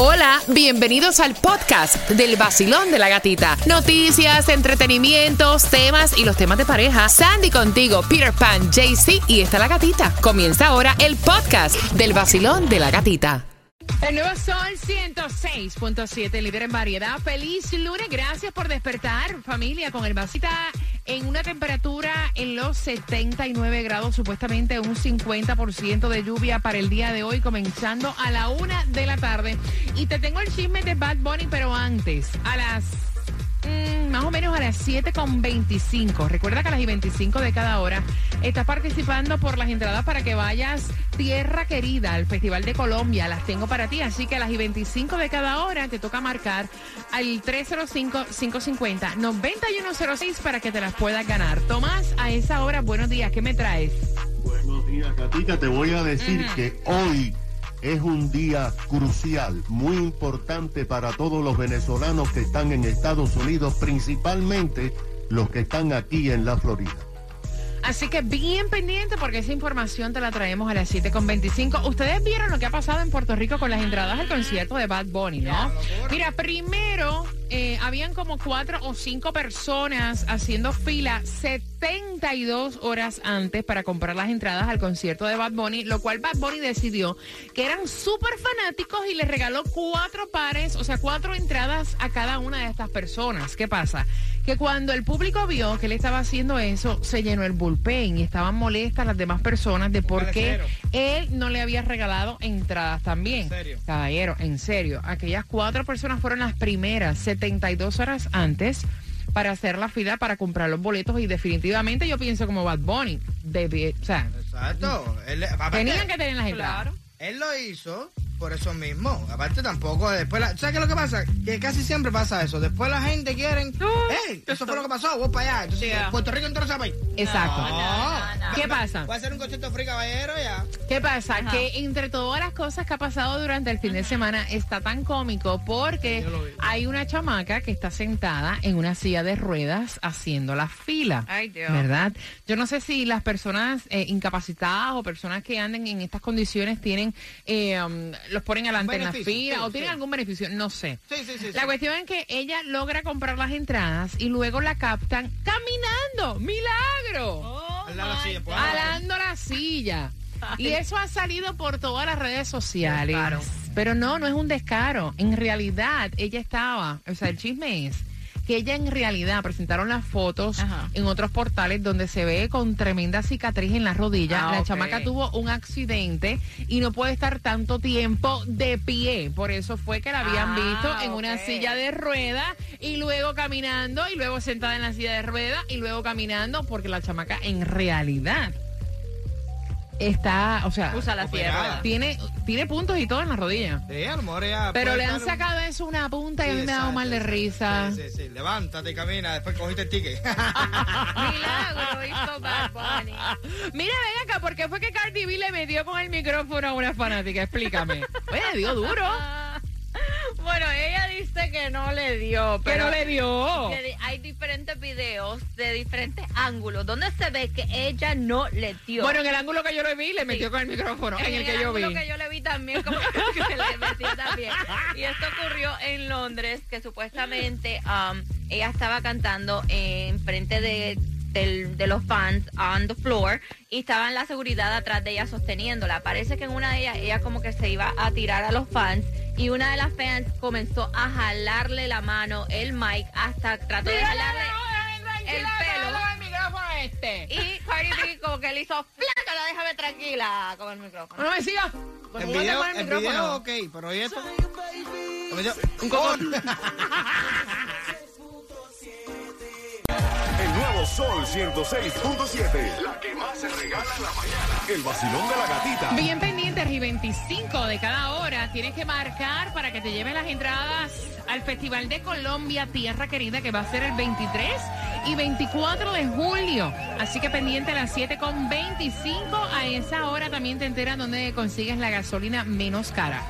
Hola, bienvenidos al podcast del vacilón de la gatita. Noticias, entretenimientos, temas y los temas de pareja. Sandy contigo, Peter Pan, JC y está la gatita. Comienza ahora el podcast del vacilón de la gatita. El nuevo Sol 106.7, líder en variedad. Feliz lunes, gracias por despertar, familia, con el vasita en una temperatura en los 79 grados, supuestamente un 50% de lluvia para el día de hoy, comenzando a la una de la tarde. Y te tengo el chisme de Bad Bunny, pero antes, a las Mm, más o menos a las 7.25. Recuerda que a las y 25 de cada hora estás participando por las entradas para que vayas Tierra Querida al Festival de Colombia. Las tengo para ti, así que a las y 25 de cada hora te toca marcar al 305-550-9106 para que te las puedas ganar. Tomás, a esa hora, buenos días, ¿qué me traes? Buenos días, Gatita. Te voy a decir que hoy es un día crucial, muy importante para todos los venezolanos que están en Estados Unidos, principalmente los que están aquí en la Florida. Así que bien pendiente porque esa información te la traemos a las 7.25. Ustedes vieron lo que ha pasado en Puerto Rico con las entradas al concierto de Bad Bunny, ¿no? Mira, primero eh, habían como cuatro o cinco personas haciendo fila 72 horas antes para comprar las entradas al concierto de Bad Bunny, lo cual Bad Bunny decidió que eran súper fanáticos y les regaló cuatro pares, o sea, cuatro entradas a cada una de estas personas. ¿Qué pasa? Que cuando el público vio que él estaba haciendo eso, se llenó el bullpen y estaban molestas las demás personas de por qué él no le había regalado entradas también. ¿En serio? Caballero, en serio. Aquellas cuatro personas fueron las primeras. 72 horas antes para hacer la fila para comprar los boletos y definitivamente yo pienso como Bad Bunny. o sea, Exacto. tenían que tener las entradas. Él lo hizo por eso mismo. Aparte tampoco, después, la, ¿sabes qué es lo que pasa? Que casi siempre pasa eso. Después la gente quiere, hey, eso fue lo que pasó, voy para allá. Entonces, Puerto Rico entero se va Exacto. ¿Qué pasa? Voy a hacer un concierto free caballero ya. ¿Qué pasa? Que entre todas las cosas que ha pasado durante el fin de semana está tan cómico porque hay una chamaca que está sentada en una silla de ruedas haciendo la fila. Ay, Dios. ¿Verdad? Yo no sé si las personas eh, incapacitadas o personas que anden en estas condiciones tienen eh, um, los ponen adelante en la fila o tienen algún beneficio, no sé. la cuestión es que ella logra comprar las entradas y luego la captan caminando. ¡Milagro! Oh, alando la silla. Y eso ha salido por todas las redes sociales. Pero no, no es un descaro. En realidad, ella estaba, o sea, el chisme es que ella en realidad presentaron las fotos en otros portales donde se ve con tremenda cicatriz en la rodilla. Ah, la chamaca tuvo un accidente y no puede estar tanto tiempo de pie. Por eso fue que la habían ah, visto en una silla de rueda y luego caminando y luego sentada en la silla de rueda y luego caminando porque la chamaca en realidad está, o sea, usa la sierra. Tiene, tiene puntos y todo en la rodilla. Sí, a Pero le han sacado eso una punta y a mí me ha dado mal de risa. Sí, sí, sí. Levántate y camina, después cogiste el ticket. Milagro hizo Bad Bunny. Mira, ven acá, ¿por qué fue que Cardi B le metió con el micrófono a una fanática? Explícame. Oye, dio duro. Dice que no le dio. Pero no le dio? Hay diferentes videos de diferentes ángulos donde se ve que ella no le dio. Bueno, en el ángulo que yo le vi, le metió con el micrófono. En, el, que yo vi. En el que yo le vi también, como que le metió también. Y esto ocurrió en Londres, que supuestamente um, ella estaba cantando en frente de de los fans on the floor y estaban la seguridad atrás de ella sosteniéndola. Parece que en una de ellas ella como que se iba a tirar a los fans y una de las fans comenzó a jalarle la mano, el mic, hasta trató de jalarle el pelo. Este. Y Cardi B como que le hizo flaca, la déjame tranquila con el micrófono. No me sigas. El video, el, video, ok, pero ¿y esto? Un cojón. Sol 106.7. La que más se regala en la mañana. El vacilón de la gatita. Bien pendientes y 25 de cada hora. Tienes que marcar para que te lleven las entradas al Festival de Colombia Tierra Querida que va a ser el 23 y 24 de julio. Así que pendiente a las 7.25. A esa hora también te enteras dónde consigues la gasolina menos cara.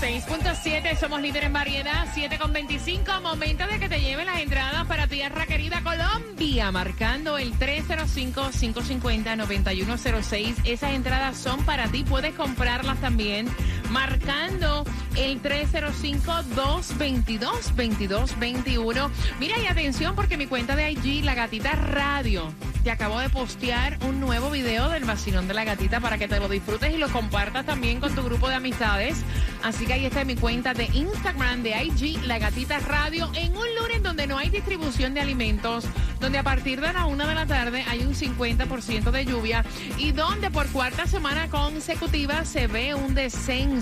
106.7, somos líder en variedad, 7 con 25. Momento de que te lleven las entradas para tierra querida Colombia, marcando el 305-550-9106. Esas entradas son para ti, puedes comprarlas también, marcando el 305-222-2221. Mira y atención porque mi cuenta de IG, La Gatita Radio, te acabo de postear un nuevo video del vacilón de la gatita para que te lo disfrutes y lo compartas también con tu grupo de amistades. Así que ahí está mi cuenta de Instagram de IG, La Gatita Radio, en un lunes donde no hay distribución de alimentos, donde a partir de la una de la tarde hay un 50% de lluvia y donde por cuarta semana consecutiva se ve un descenso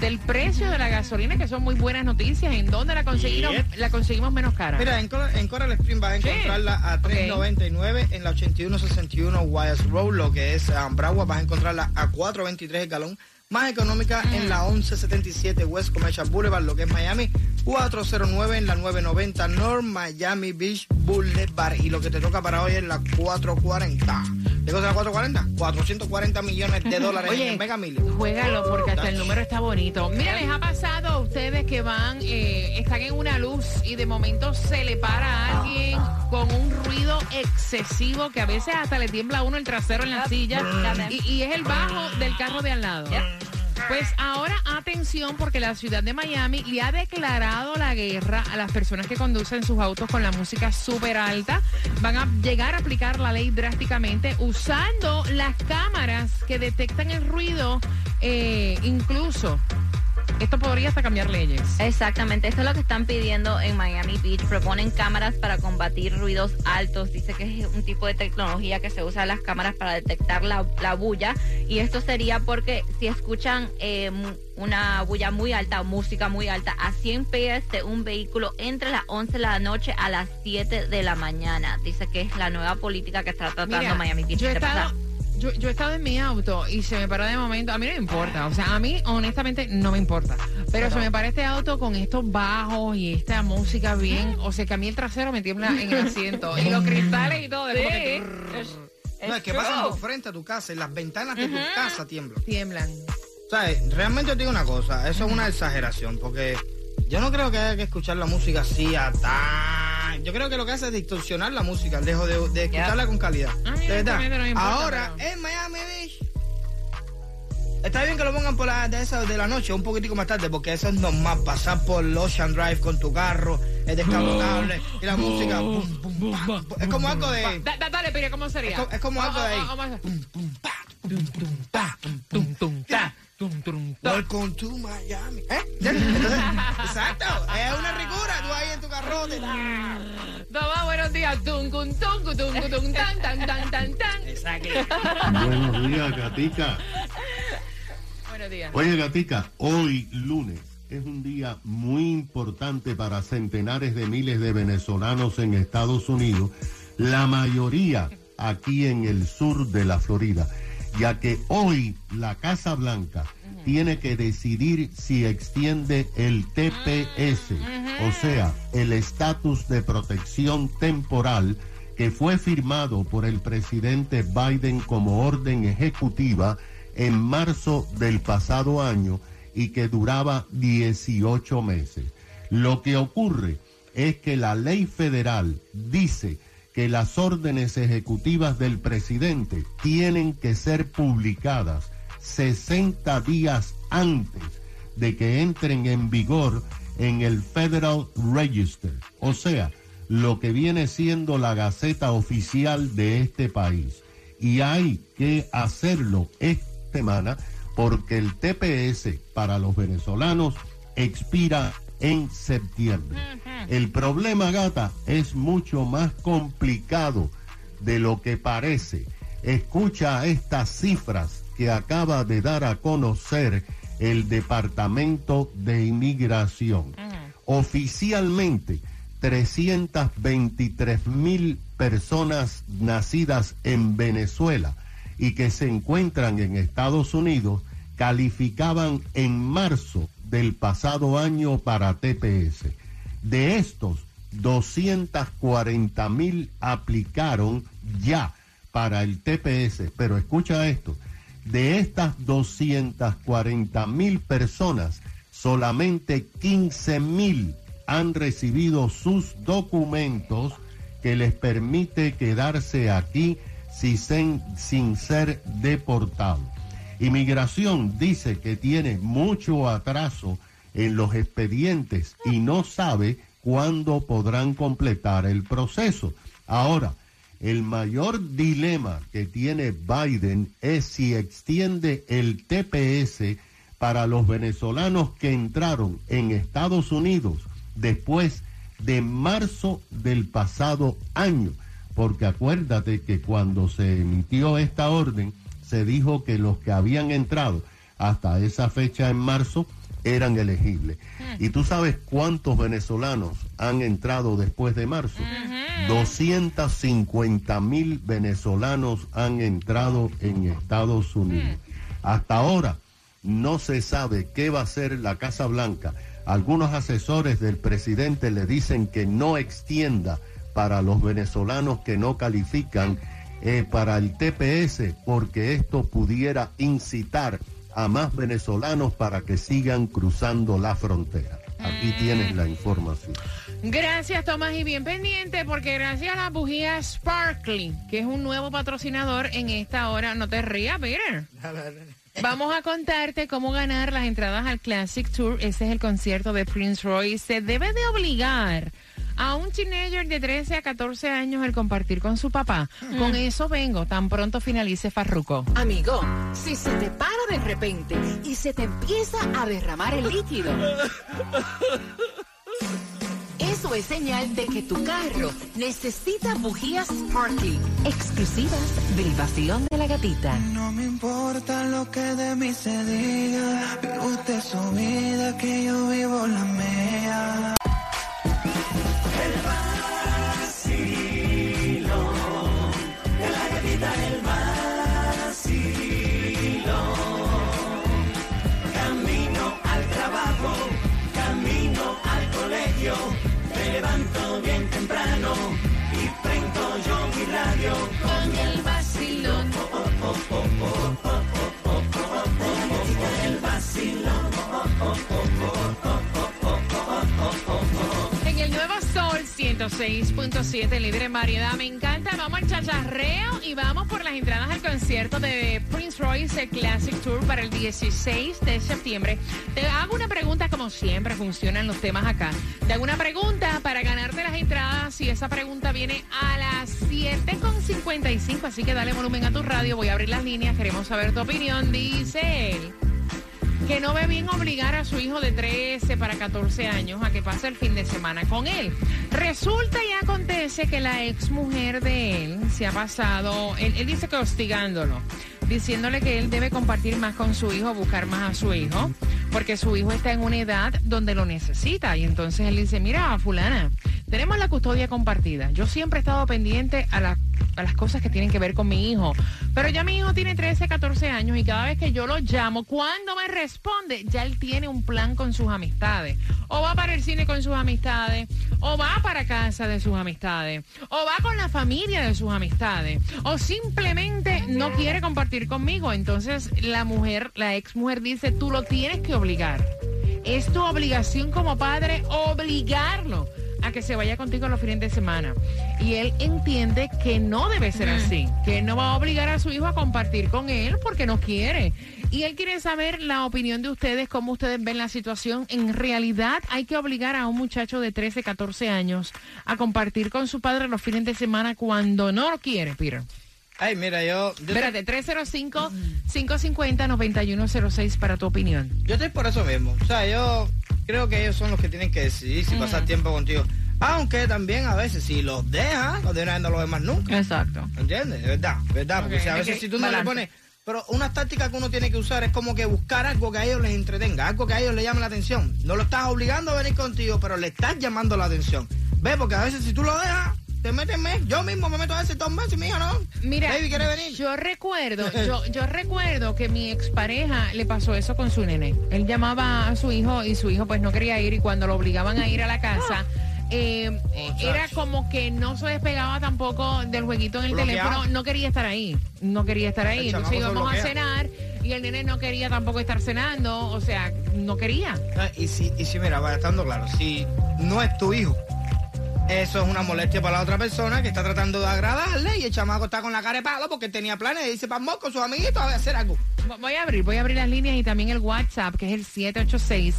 del precio de la gasolina, que son muy buenas noticias. ¿En dónde la conseguimos, la conseguimos menos cara? Mira, en, Coral, Spring vas a encontrarla a 3.99 en la 8161 Wires Road, lo que es um, Broward, vas a encontrarla a 4.23 el galón más económica en la 1177 West Commercial Boulevard, lo que es Miami, 409 en la 990 North Miami Beach Boulevard. Y lo que te toca para hoy es la 440. ¿Qué cosa la 440? 440 millones de dólares en Mega Million. Juégalo porque hasta el número está bonito. Mira, les ha pasado a ustedes que van, eh, están en una luz y de momento se le para a alguien con un ruido excesivo que a veces hasta le tiembla a uno el trasero en la silla y, y es el bajo del carro de al lado. Pues ahora atención porque la ciudad de Miami le ha declarado la guerra a las personas que conducen sus autos con la música súper alta. Van a llegar a aplicar la ley drásticamente usando las cámaras que detectan el ruido eh, incluso esto podría hasta cambiar leyes. Exactamente, esto es lo que están pidiendo en Miami Beach. Proponen cámaras para combatir ruidos altos. Dice que es un tipo de tecnología que se usa en las cámaras para detectar la, bulla. Y esto sería porque si escuchan eh, una bulla muy alta o música muy alta a 100 pies de un vehículo entre las 11 de la noche a las 7 de la mañana. Dice que es la nueva política que está tratando Miami Beach. Yo, yo he estado en mi auto y se me para de momento. A mí no me importa. O sea, a mí honestamente no me importa. Pero se me para este auto con estos bajos y esta música bien. O sea, que a mí el trasero me tiembla en el asiento. y los cristales y todo. Sí. no, es que pasan por frente a tu casa y las ventanas de tu casa tiemblan. Tiemblan. O sea, realmente te digo una cosa. Eso es una exageración. Porque yo no creo que haya que escuchar la música así a tan yo creo que lo que hace es distorsionar la música, dejo de, escucharla con calidad. Ah, de verdad. Ahora, en Miami Beach. Está bien que lo pongan por la de esa de la noche, un poquitico más tarde, porque eso es normal, pasar por Ocean Drive con tu carro, es descapotable, y la música, es como algo de... dale, pero ¿cómo sería? Es, como algo de ahí. Welcome to Miami. ¿Eh? exacto, es una ricura, tú ahí en tu carrote. Toma, buenos días. Buenos días, Gatica. Buenos días. Oye, Gatica, hoy lunes es un día muy importante para centenares de miles de venezolanos en Estados Unidos, la mayoría aquí en el sur de la Florida ya que hoy la Casa Blanca tiene que decidir si extiende el TPS, o sea, el estatus de protección temporal que fue firmado por el presidente Biden como orden ejecutiva en marzo del pasado año y que duraba 18 meses. Lo que ocurre es que la ley federal dice que las órdenes ejecutivas del presidente tienen que ser publicadas 60 días antes de que entren en vigor en el Federal Register, o sea, lo que viene siendo la Gaceta Oficial de este país. Y hay que hacerlo esta semana porque el TPS para los venezolanos expira en septiembre. El problema, gata, es mucho más complicado de lo que parece. Escucha estas cifras que acaba de dar a conocer el Departamento de Inmigración. Oficialmente, 323 mil personas nacidas en Venezuela y que se encuentran en Estados Unidos calificaban en marzo del pasado año para TPS. De estos, 240 mil aplicaron ya para el TPS, pero escucha esto, de estas 240 mil personas, solamente 15 mil han recibido sus documentos que les permite quedarse aquí sin, sin ser deportados. Inmigración dice que tiene mucho atraso en los expedientes y no sabe cuándo podrán completar el proceso. Ahora, el mayor dilema que tiene Biden es si extiende el TPS para los venezolanos que entraron en Estados Unidos después de marzo del pasado año. Porque acuérdate que cuando se emitió esta orden, se dijo que los que habían entrado hasta esa fecha en marzo eran elegibles. Hmm. ¿Y tú sabes cuántos venezolanos han entrado después de marzo? 250 mil venezolanos han entrado en Estados Unidos. Hmm. Hasta ahora no se sabe qué va a hacer la Casa Blanca. Algunos asesores del presidente le dicen que no extienda para los venezolanos que no califican eh, para el TPS porque esto pudiera incitar a más venezolanos para que sigan cruzando la frontera. Aquí mm. tienes la información. Gracias, Tomás, y bien pendiente, porque gracias a la bujía Sparkly, que es un nuevo patrocinador en esta hora, no te rías, Peter. Vamos a contarte cómo ganar las entradas al Classic Tour. Ese es el concierto de Prince Roy. Se debe de obligar a un teenager de 13 a 14 años el compartir con su papá. Con eso vengo, tan pronto finalice Farruco. Amigo, si se te para de repente y se te empieza a derramar el líquido. Eso es señal de que tu carro necesita bujías Sparky, exclusivas del vacilón de la gatita. No me importa lo que de mí se diga, vive usted su vida, que yo vivo la mía. 106.7, libre en variedad. Me encanta. Vamos al chacharreo y vamos por las entradas al concierto de Prince Royce Classic Tour para el 16 de septiembre. Te hago una pregunta, como siempre funcionan los temas acá. Te hago una pregunta para ganarte las entradas y esa pregunta viene a las 7.55. Así que dale volumen a tu radio. Voy a abrir las líneas. Queremos saber tu opinión. Dice él que no ve bien obligar a su hijo de 13 para 14 años a que pase el fin de semana con él. Resulta y acontece que la ex mujer de él se ha pasado, él, dice que hostigándolo, diciéndole que él debe compartir más con su hijo, buscar más a su hijo, porque su hijo está en una edad donde lo necesita. Y entonces él dice, mira, fulana, tenemos la custodia compartida. Yo siempre he estado pendiente a la a las cosas que tienen que ver con mi hijo. Pero ya mi hijo tiene 13, 14 años y cada vez que yo lo llamo, cuando me responde, ya él tiene un plan con sus amistades. O va para el cine con sus amistades, o va para casa de sus amistades, o va con la familia de sus amistades, o simplemente no quiere compartir conmigo. Entonces la mujer, la ex mujer dice, tú lo tienes que obligar. Es tu obligación como padre obligarlo a que se vaya contigo los fines de semana. Y él entiende que no debe ser así, que no va a obligar a su hijo a compartir con él porque no quiere. Y él quiere saber la opinión de ustedes, cómo ustedes ven la situación. En realidad hay que obligar a un muchacho de 13, 14 años a compartir con su padre los fines de semana cuando no lo quiere, Peter. Ay, mira, yo... Espérate, 305-550-9106 para tu opinión. Yo estoy por eso mismo. O sea, yo creo que ellos son los que tienen que decidir si pasar tiempo contigo. Aunque también a veces si los dejas, no de no los demás nunca. Exacto. ¿Entiendes? verdad, verdad. Porque si a veces si tú no le pones... Pero una táctica que uno tiene que usar es como que buscar algo que a ellos les entretenga, algo que a ellos les llame la atención. No lo estás obligando a venir contigo, pero le estás llamando la atención. Ve, porque a veces si tú lo dejas, te metes Yo mismo me meto a ese dos meses y mi hija no. Mira, Baby, ¿quiere venir? yo recuerdo, yo, yo recuerdo que mi expareja le pasó eso con su nene. Él llamaba a su hijo y su hijo pues no quería ir y cuando lo obligaban a ir a la casa... Eh, era como que no se despegaba tampoco del jueguito en el teléfono, no quería estar ahí, no quería estar ahí. Entonces íbamos a cenar y y el nene no quería tampoco estar cenando, o sea, no quería. Ah, y si, y si mira, va estando claro, si no es tu hijo, eso es una molestia para la otra persona que está tratando de agradarle y el chamaco está con la cara de palo porque tenía planes y dice, vamos con sus amiguitos a hacer algo. Voy a abrir, voy a abrir las líneas y también el WhatsApp, que es el 786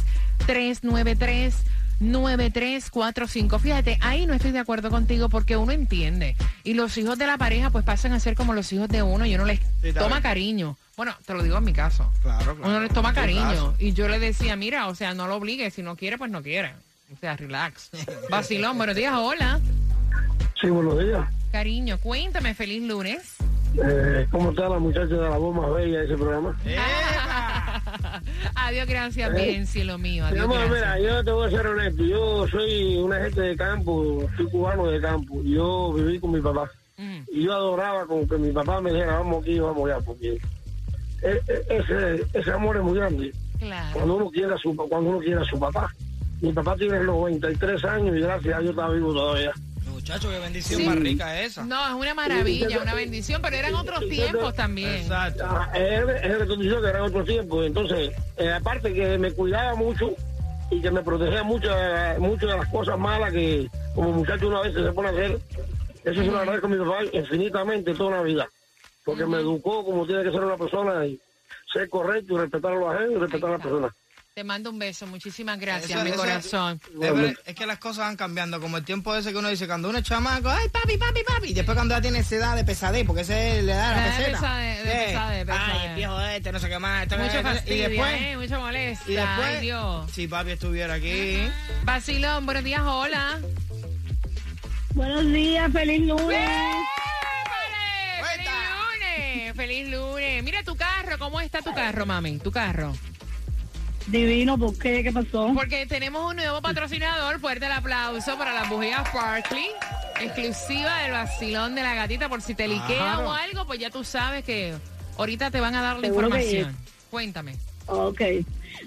393 9345. Fíjate, ahí no estoy de acuerdo contigo porque uno entiende. Y los hijos de la pareja pues pasan a ser como los hijos de uno y uno les toma cariño. Bueno, te lo digo en mi caso. Claro, claro. Uno les toma cariño. Y yo le decía, mira, o sea, no lo obligues. Si no quiere, pues no quiere. O sea, relax. Vacilón, buenos días, hola. Sí, buenos días. Cariño, cuéntame, feliz lunes. Eh, ¿Cómo está la muchacha de la voz más bella de ese programa? Adiós, gracias, Eh, bien, cielo mío. Adiós, gracias. mira, yo te voy a ser honesto. Yo soy una gente de campo, soy cubano de campo. Yo viví con mi papá. Mm. Y yo adoraba como que mi papá me dijera, vamos aquí, vamos allá, porque e- e- ese, ese amor es muy grande. Claro. Cuando uno quiera a su, cuando uno quiera a su papá. Mi papá tiene 93 años y gracias a Dios está vivo todavía. Muchacho, qué bendición Sí. más rica es esa. No, es una maravilla, una bendición, pero eran otros tiempos también. Exacto. Ah, Es es lo que estoy diciendo que era otro tiempo. Entonces, eh, aparte que me cuidaba mucho y que me protegía mucho, eh, mucho de las cosas malas que como muchacho una vez se pone a hacer, eso se lo agradezco a mi papá infinitamente toda la vida. Porque me educó como tiene que ser una persona y ser correcto y respetar a los ajenos y respetar a las personas. Te mando un beso, muchísimas gracias, Eso- mi eso- corazón. Es, verdad, es que las cosas van cambiando, como el tiempo ese que uno dice, cuando uno es chamaco, ay papi, papi, papi, y después cuando ya tiene esa edad de pesadez, porque ese le da la Ah, peseta. pesade- de Sí. pesade, pesade. Ay, el viejo este, no sé qué más. esto, Mucho fastidio, y después, ¿eh? Mucha molestia. y después, Ay, Dios. si papi estuviera aquí, Vacilón, buenos días, hola. Buenos días, feliz lunes. ¡Feliz lunes! ¡Feliz lunes! Mira tu carro, ¿cómo está tu carro, mami? Tu carro. Divino, ¿por qué? ¿Qué pasó? Porque tenemos un nuevo patrocinador. Fuerte el aplauso para las bujías Sparkly. Exclusiva del vacilón de la gatita. Por si te liquea o algo, pues ya tú sabes que ahorita te van a dar la Seguro información. Cuéntame. Ok.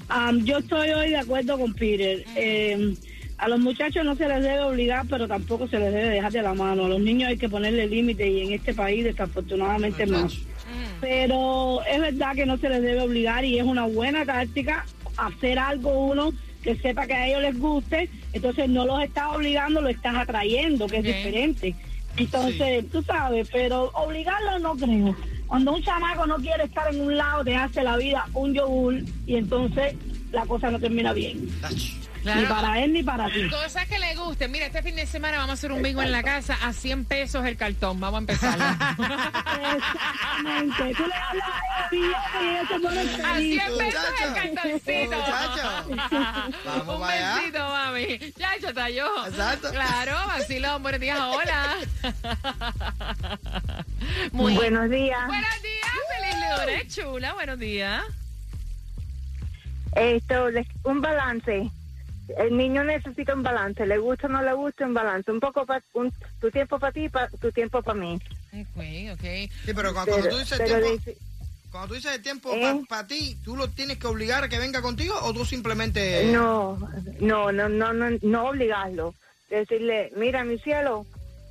Am, yo estoy hoy de acuerdo con Peter. Eh, a los muchachos no se les debe obligar, pero tampoco se les debe dejar de la mano. A los niños hay que ponerle límite y en este país desafortunadamente más. Pero es verdad que no se les debe obligar y es una buena táctica hacer algo uno que sepa que a ellos les guste, entonces no los estás obligando, lo estás atrayendo, que es diferente. Entonces, tú sabes, pero obligarlo no creo. Cuando un chamaco no quiere estar en un lado, te hace la vida un yogur y entonces la cosa no termina bien. Ni para él ni para ti. Cosas que le gusten. Mira, este fin de semana vamos a hacer un bingo en la casa a 100 pesos el cartón. Vamos a empezar. Exactamente. Tú le hablas a ella y ella se pone A 100 feliz. pesos el cartoncito. Muchacho. Vamos Un besito, mami. Chacho, talló. Exacto. Claro, vacilón. Buenos días, hola. Muy Buenos días. Buenos días, feliz lunes, chula. Buenos días. Esto, un balance. El niño necesita un balance, le gusta o no le gusta un balance, un poco pa- un, tu tiempo para ti, pa- tu tiempo para mí. Ok, ok. Sí, pero cuando, cuando tú dices pero tiempo, dice- cuando tú dices el tiempo ¿Eh? para ti, ¿tú lo tienes que obligar a que venga contigo o tú simplemente... no, no, no, no, no, no obligarlo. Decirle, mira, mi cielo,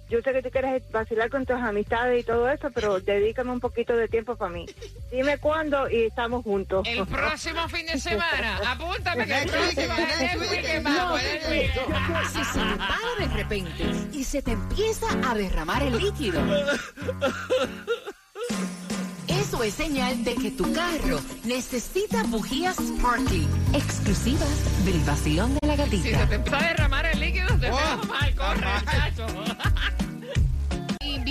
yo sé que tú quieres vacilar con tus amistades y todo eso, pero dedícame un poquito de tiempo para mí. Dime cuándo y estamos juntos. El próximo fin de semana. Apúntame que el próximo. Si se te para de repente y se te empieza a derramar el líquido. Eso es señal de que tu carro necesita bujías Sparky, exclusivas del vacilón de la Si se gatita. te empieza a derramar el líquido, te Oh, mal, corre, muchacho.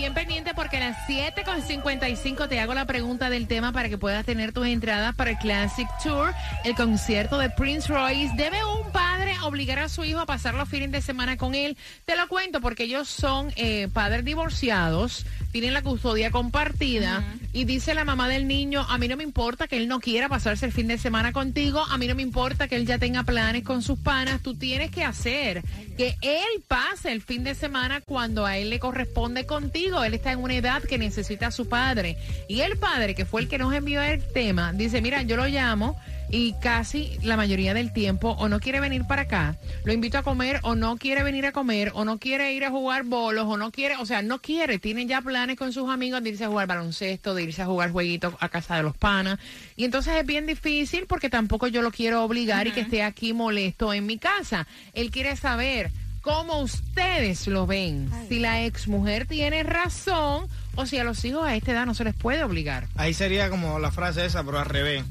Bien pendiente porque a las 7.55 te hago la pregunta del tema para que puedas tener tus entradas para el Classic Tour, el concierto de Prince Royce. ¿Debe un padre obligar a su hijo a pasar los fines de semana con él? Te lo cuento porque ellos son eh, padres divorciados, tienen la custodia compartida y dice la mamá del niño, a mí no me importa que él no quiera pasarse el fin de semana contigo, a mí no me importa que él ya tenga planes con sus panas, tú tienes que hacer que él pase el fin de semana cuando a él le corresponde contigo, él está en una edad que necesita a su padre. Y el padre, que fue el que nos envió el tema, dice, mira, yo lo llamo y casi la mayoría del tiempo o no quiere venir para acá, lo invito a comer o no quiere venir a comer o no quiere ir a jugar bolos o no quiere, o sea, no quiere, tiene ya planes con sus amigos de irse a jugar baloncesto, de irse a jugar jueguitos a casa de los panas. Y entonces es bien difícil porque tampoco yo lo quiero obligar y que esté aquí molesto en mi casa. Él quiere saber cómo ustedes lo ven, si la ex mujer tiene razón o si a los hijos a esta edad no se les puede obligar. Ahí sería como la frase esa, pero al revés.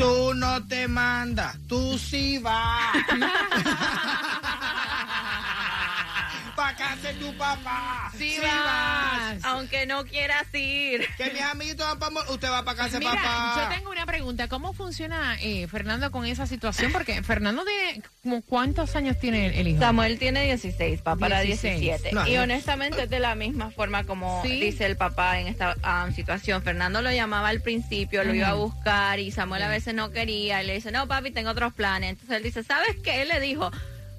Tú no te mandas, tú sí vas. casa de tu papá. Sí, vas. Aunque no quieras ir. Que mis amiguitos van para... Usted va para casa de papá. yo tengo una pregunta. ¿Cómo funciona, eh, Fernando, con esa situación? Porque Fernando tiene... Como, ¿Cuántos años tiene el hijo? Samuel tiene 16, papá para 17. y honestamente es de la misma forma como dice el papá en esta um, situación. Fernando lo llamaba al principio, lo iba a buscar y Samuel a veces no quería. Y le dice, no, papi, tengo otros planes. Entonces él dice, ¿sabes qué? Él le dijo...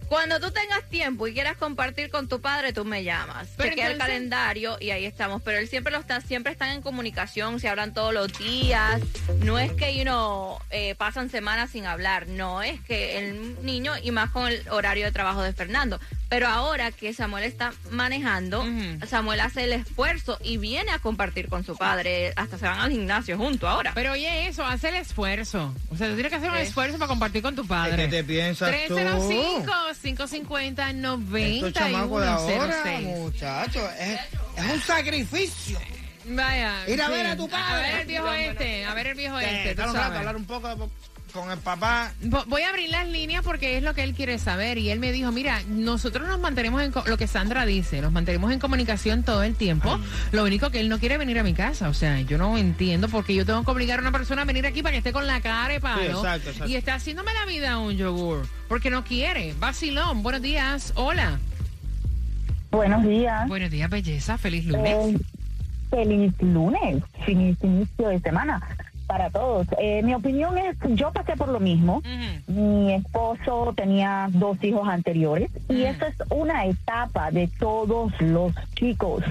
Cuando tú tengas tiempo y quieras compartir con tu padre, tú me llamas. Pero Chequea el calendario y ahí estamos. Pero él siempre lo está, siempre están en comunicación, se hablan todos los días. No es que uno eh, pasan semanas sin hablar, no es que el niño y más con el horario de trabajo de Fernando. Pero ahora que Samuel está manejando, Samuel hace el esfuerzo y viene a compartir con su padre. Hasta se van al gimnasio junto ahora. Pero oye, eso, hace el esfuerzo. O sea, tú tienes que hacer un esfuerzo para compartir con tu padre. ¿Qué te piensas 305-550-90. muchacho, es, es un sacrificio. Vaya. Ir a ver a tu padre. A ver el viejo este, a ver el viejo este. Tú sabes. hablar un poco de con el papá. Voy a abrir las líneas porque es lo que él quiere saber. Y él me dijo, mira, nosotros nos mantenemos en lo que Sandra dice, nos mantenemos en comunicación todo el tiempo. Lo único que él no quiere venir a mi casa. O sea, yo no entiendo porque yo tengo que obligar a una persona a venir aquí para que esté con la cara de palo. Y está haciéndome la vida un yogur. Porque no quiere. Vacilón, buenos días. Hola. Buenos días. Buenos días, belleza. Feliz lunes. Eh, feliz lunes. Feliz inicio de semana para todos. Eh, mi opinión es, yo pasé por lo mismo. Mi esposo tenía dos hijos anteriores y eso es una etapa de todos los chicos.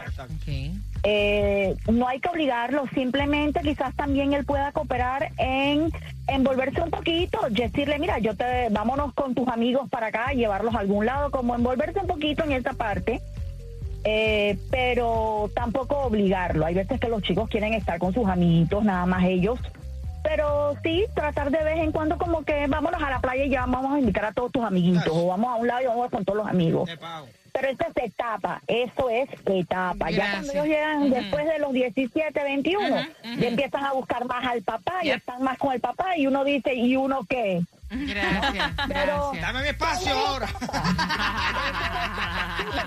Eh, no hay que obligarlo, simplemente quizás también él pueda cooperar en envolverse un poquito, decirle, mira, yo te, vámonos con tus amigos para acá, llevarlos a algún lado, como envolverse un poquito en esa parte eh, pero tampoco obligarlo. Hay veces que los chicos quieren estar con sus amiguitos, nada más ellos. Pero sí, tratar de vez en cuando como que vámonos a la playa y ya vamos a invitar a todos tus amiguitos. O vamos a un lado y vamos con todos los amigos. Pero esto es etapa, eso es etapa. Ya cuando ellos llegan después de los 17, 21, ya empiezan a buscar más al papá, y están más con el papá y uno dice, ¿y uno qué? Gracias. Pero, Dame mi espacio ahora.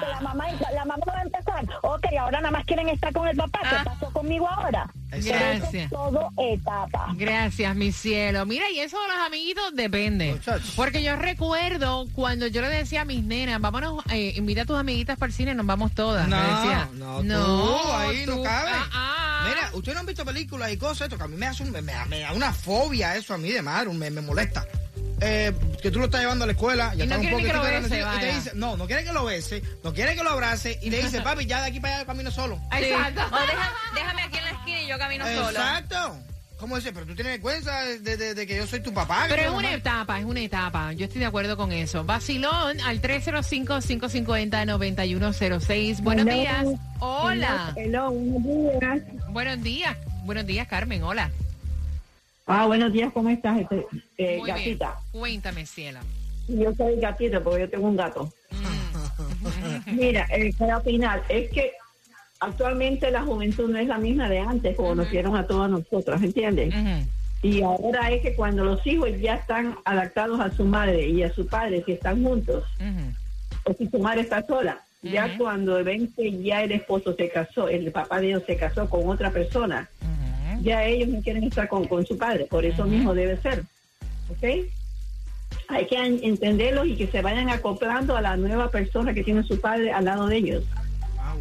la mamá, la mamá va a empezar. Ok, ahora nada más quieren estar con el papá. ¿Qué ah. pasó conmigo ahora? Gracias. todo etapa. Gracias, mi cielo. Mira, y eso de los amiguitos depende. Porque yo recuerdo cuando yo le decía a mis nenas, vámonos, eh, invita a tus amiguitas para el cine, nos vamos todas. No, decía, no, no, ahí no cabe. Ah, ah. Mira, ustedes no han visto películas y cosas, esto que a mí me, hace me, da una fobia eso a mí de madre, me, me molesta eh, que tú lo estás llevando a la escuela, ya y no un poco que lo bese, y te dice, no, no quiere que lo bese, no quiere que lo abrace y le dice, papi, ya de aquí para allá camino solo. Exacto. O déjame aquí en la esquina y yo camino solo. Exacto. ¿Cómo dice? Pero tú tienes cuenta de, que yo soy tu papá. Pero es una etapa, es una etapa. Yo estoy de acuerdo con eso. Vacilón al 305-550-9106. Buenos días. Hola. Hello, buenos días. Buenos días. Buenos días, Carmen. Hola. Ah, buenos días, ¿cómo estás, este, eh, gatita? Cuéntame, Ciela. Yo soy gatita porque yo tengo un gato. Mm. Mira, eh, para opinar, es que actualmente la juventud no es la misma de antes, como nos dieron a todas nosotras, ¿entiendes? Y ahora es que cuando los hijos ya están adaptados a su madre y a su padre, si están juntos, o si su madre está sola, ya cuando ven que ya el esposo se casó, el papá de ellos se casó con otra persona, ya ellos no quieren estar con, su padre, por eso mismo debe ser. ¿Ok? Hay que entenderlos y que se vayan acoplando a la nueva persona que tiene su padre al lado de ellos. Ah,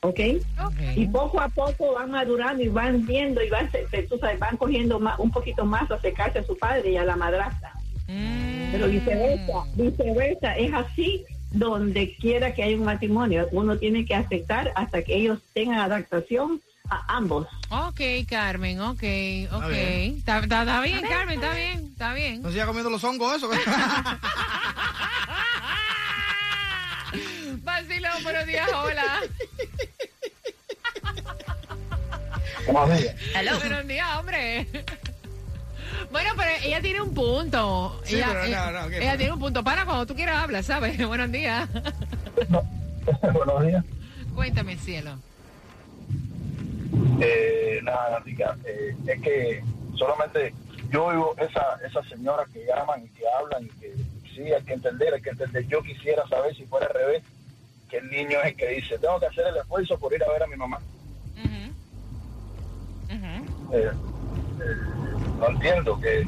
¿Ok? Y poco a poco van madurando y van viendo y van, van cogiendo un poquito más a acercarse a su padre y a la madrastra. Mm. Pero viceversa, viceversa, es así donde quiera que haya un matrimonio. Uno tiene que aceptar hasta que ellos tengan adaptación A ambos. Ok, Carmen, ok, ok. Está bien, está, bien Carmen, está bien, está bien. ¿No siga comiendo los hongos eso? Vacilón, buenos días, hola. Buenos días. Buenos días, hombre. Bueno, pero ella tiene un punto. Sí, ella, pero no, ella- no, ¿qué ella pasa? tiene un punto. Para cuando tú quieras hablar, ¿sabes? Buenos días. Buenos días. Cuéntame, cielo. Eh, nada, Rica, eh, es que solamente yo oigo esa, esas señoras que llaman y que hablan y que sí, hay que entender, hay que entender. Yo quisiera saber si fuera al revés, que el niño es el que dice, tengo que hacer el esfuerzo por ir a ver a mi mamá. Eh, eh, no entiendo que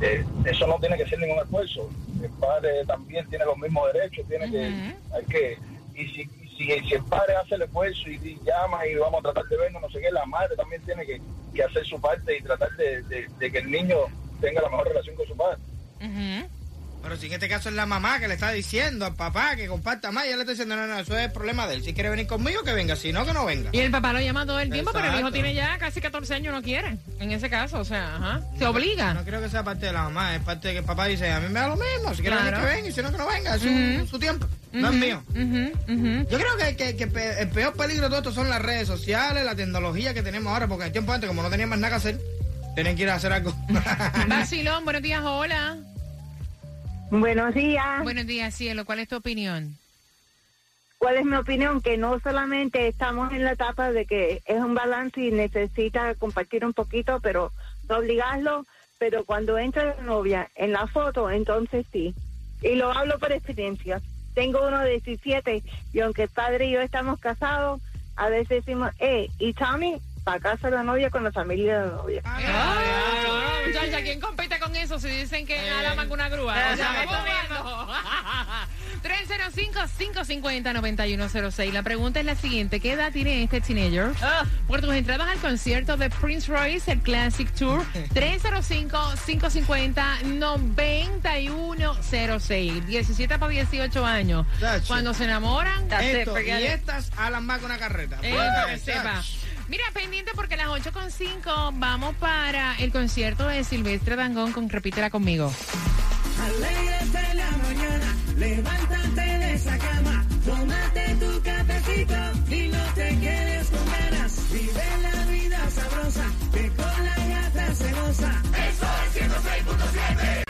eh, eso no tiene que ser ningún esfuerzo. El padre también tiene los mismos derechos, tiene que, hay que, y si, si, si el padre hace el esfuerzo y, llama y vamos a tratar de vernos, no sé qué, la madre también tiene que, que hacer su parte y tratar de, de- de que el niño tenga la mejor relación con su padre. Pero si en este caso es la mamá que le está diciendo al papá que comparta más, ella le está diciendo, no, no, eso es problema de él. Si quiere venir conmigo, que venga. Si no, que no venga. Y el papá lo llama todo el tiempo, pero el hijo tiene ya casi 14 años, no quiere. En ese caso, o sea, ajá. Se obliga. No creo que sea parte de la mamá, es parte de que el papá dice, a mí me da lo mismo, si quiere Claro. venir que venga y si no que no venga, es su, tiempo, no es mío. Yo creo que, que- el peor peligro de todo esto son las redes sociales, la tecnología que tenemos ahora, porque en el tiempo antes, como no tenían más nada que hacer, tenían que ir a hacer algo. Vacilón, buenos días, hola. Buenos días. Buenos días, cielo. ¿Cuál es tu opinión? ¿Cuál es mi opinión? Que no solamente estamos en la etapa de que es un balance y necesita compartir un poquito, pero no obligarlo, pero cuando entra la novia en la foto, entonces sí. Y lo hablo por experiencia. Tengo uno de 17 y aunque el padre y yo estamos casados, a veces decimos, eh, y Tommy, para casa de la novia con la familia de la novia. Ah, muchacha, ¿quién compite con eso si dicen que alaman con una grúa? O sea, Eso ¿cómo ando? 305-550-9106. La pregunta es la siguiente. ¿Qué edad tiene este teenager? Por tus entradas al concierto de Prince Royce, el Classic Tour, 305-550-9106. 17 para 18 años. Cuando se enamoran... Esto, y estas alan más que una carreta. Eh, para que sepa. Mira, pendiente porque a las 8.5 vamos para el concierto de Silvestre Dangón con Repítela conmigo. Alégrate la mañana, levántate de esa cama, tómate tu cafecito y no te quedes con ganas. Vive la vida sabrosa, que con la gata se goza. Eso es 106.7.